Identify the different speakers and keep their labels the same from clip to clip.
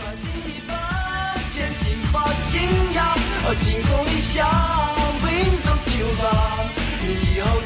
Speaker 1: 穿新衣吧剪新发型呀轻松一下 windows 以后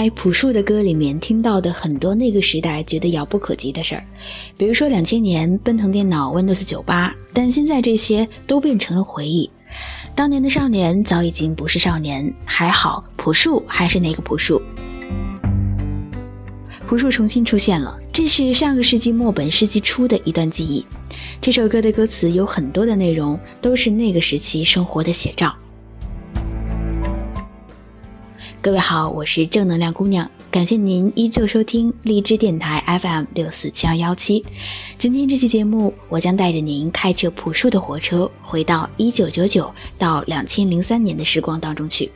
Speaker 2: 在朴树的歌里面听到的很多那个时代觉得遥不可及的事儿，比如说两千年奔腾电脑、Windows 九八，但现在这些都变成了回忆。当年的少年早已经不是少年，还好朴树还是那个朴树。朴树重新出现了，这是上个世纪末本世纪初的一段记忆。这首歌的歌词有很多的内容都是那个时期生活的写照。各位好，我是正能量姑娘，感谢您依旧收听荔枝电台 FM 六四七幺幺七。今天这期节目，我将带着您开着朴树的火车，回到一九九九到两千零三年的时光当中去。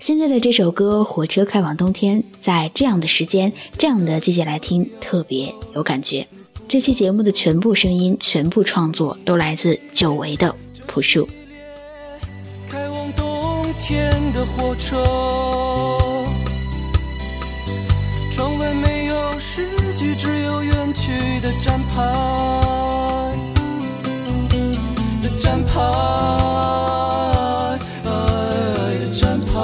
Speaker 2: 现在的这首歌《火车开往冬天》，在这样的时间、这样的季节来听，特别有感觉。这期节目的全部声音、全部创作都来自久违的朴树。
Speaker 1: 天的火车，窗外没有诗句，只有远去的站牌。的站牌的站牌，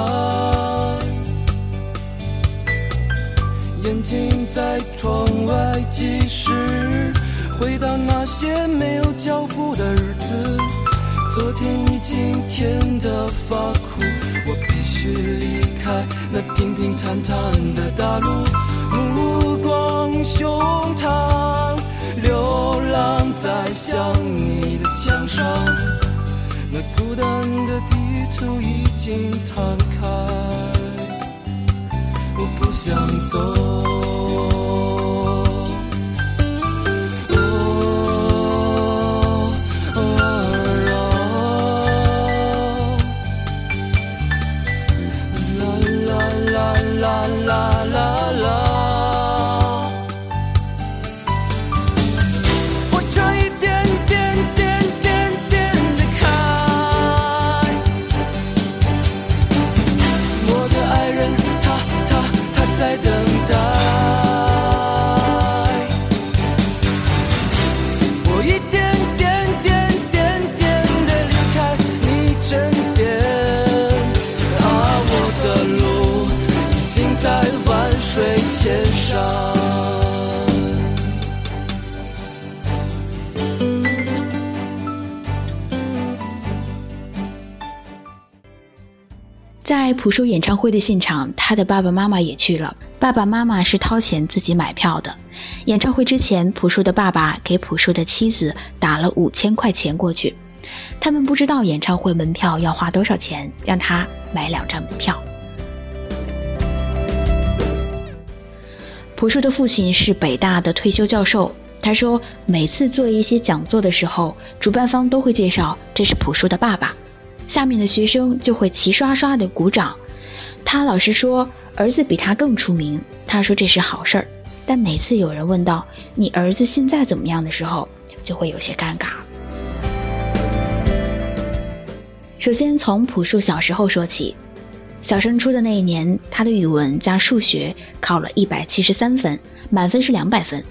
Speaker 1: 眼睛在窗外计时，回到那些没有脚步的日子。昨天已经甜得发苦，去离开那平平坦坦的大路，目光胸膛，流浪在想你的墙上，la
Speaker 2: 在朴树演唱会的现场，他的爸爸妈妈也去了。爸爸妈妈是掏钱自己买票的。演唱会之前，朴树的爸爸给朴树的妻子打了五千块钱过去。他们不知道演唱会门票要花多少钱，让他买两张门票。朴树的父亲是北大的退休教授，他说每次做一些讲座的时候，主办方都会介绍这是朴树的爸爸。下面的学生就会齐刷刷的鼓掌。他老实说，儿子比他更出名。他说这是好事儿，但每次有人问到你儿子现在怎么样的时候，就会有些尴尬。首先从朴树小时候说起，小升初的那一年，他的语文加数学考了一百七十三分，满分是两百分，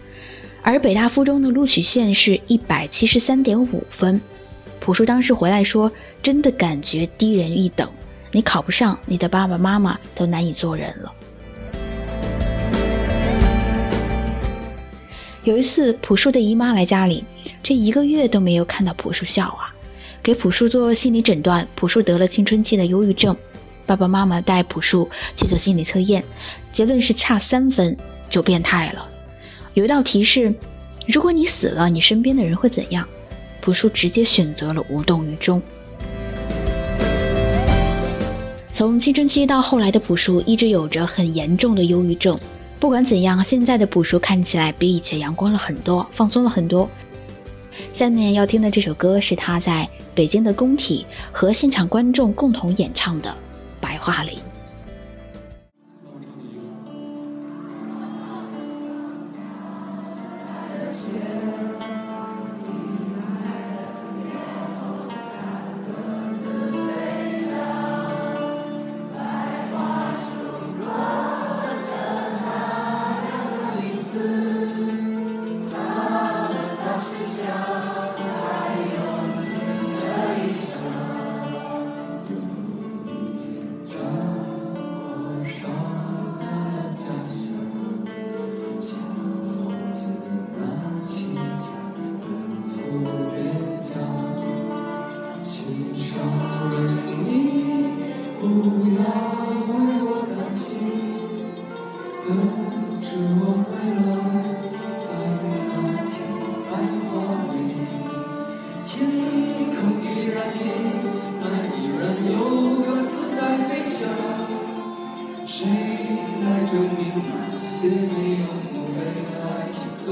Speaker 2: 而北大附中的录取线是一百七十三点五分。朴树当时回来说：“真的感觉低人一等，你考不上，你的爸爸妈妈都难以做人了。”有一次，朴树的姨妈来家里，这一个月都没有看到朴树笑啊。给朴树做心理诊断，朴树得了青春期的忧郁症。爸爸妈妈带朴树去做心理测验，结论是差三分就变态了。有一道题是：如果你死了，你身边的人会怎样？朴树直接选择了无动于衷。从青春期到后来的朴树，一直有着很严重的忧郁症。不管怎样，现在的朴树看起来比以前阳光了很多，放松了很多。下面要听的这首歌是他在北京的工体和现场观众共同演唱的《白桦林》。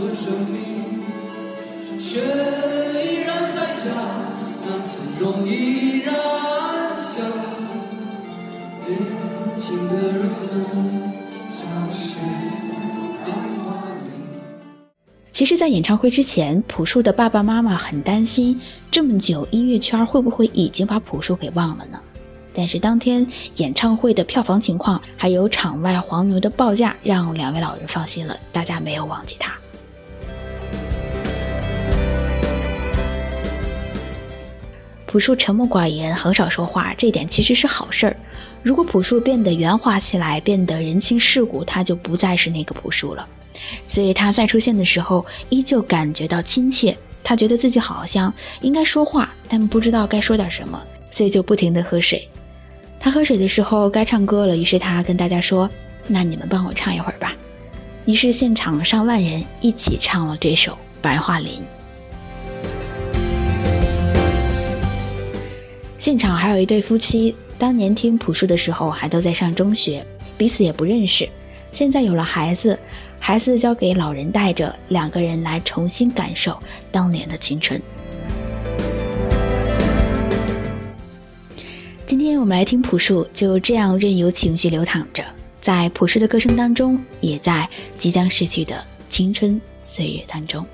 Speaker 1: 的生命，却依然在想，那从容依然
Speaker 2: 其实，在演唱会之前，朴树的爸爸妈妈很担心，这么久音乐圈会不会已经把朴树给忘了呢？但是当天演唱会的票房情况，还有场外黄牛的报价，让两位老人放心了，大家没有忘记他。朴树沉默寡言，很少说话，这点其实是好事儿。如果朴树变得圆滑起来，变得人情世故，他就不再是那个朴树了。所以他再出现的时候，依旧感觉到亲切。他觉得自己好像应该说话，但不知道该说点什么，所以就不停地喝水。他喝水的时候该唱歌了，于是他跟大家说：“那你们帮我唱一会儿吧。”于是现场上万人一起唱了这首《白桦林》。现场还有一对夫妻，当年听朴树的时候还都在上中学，彼此也不认识，现在有了孩子。孩子交给老人带着，两个人来重新感受当年的青春。今天我们来听朴树，就这样任由情绪流淌着，在朴树的歌声当中，也在即将逝去的青春岁月当中。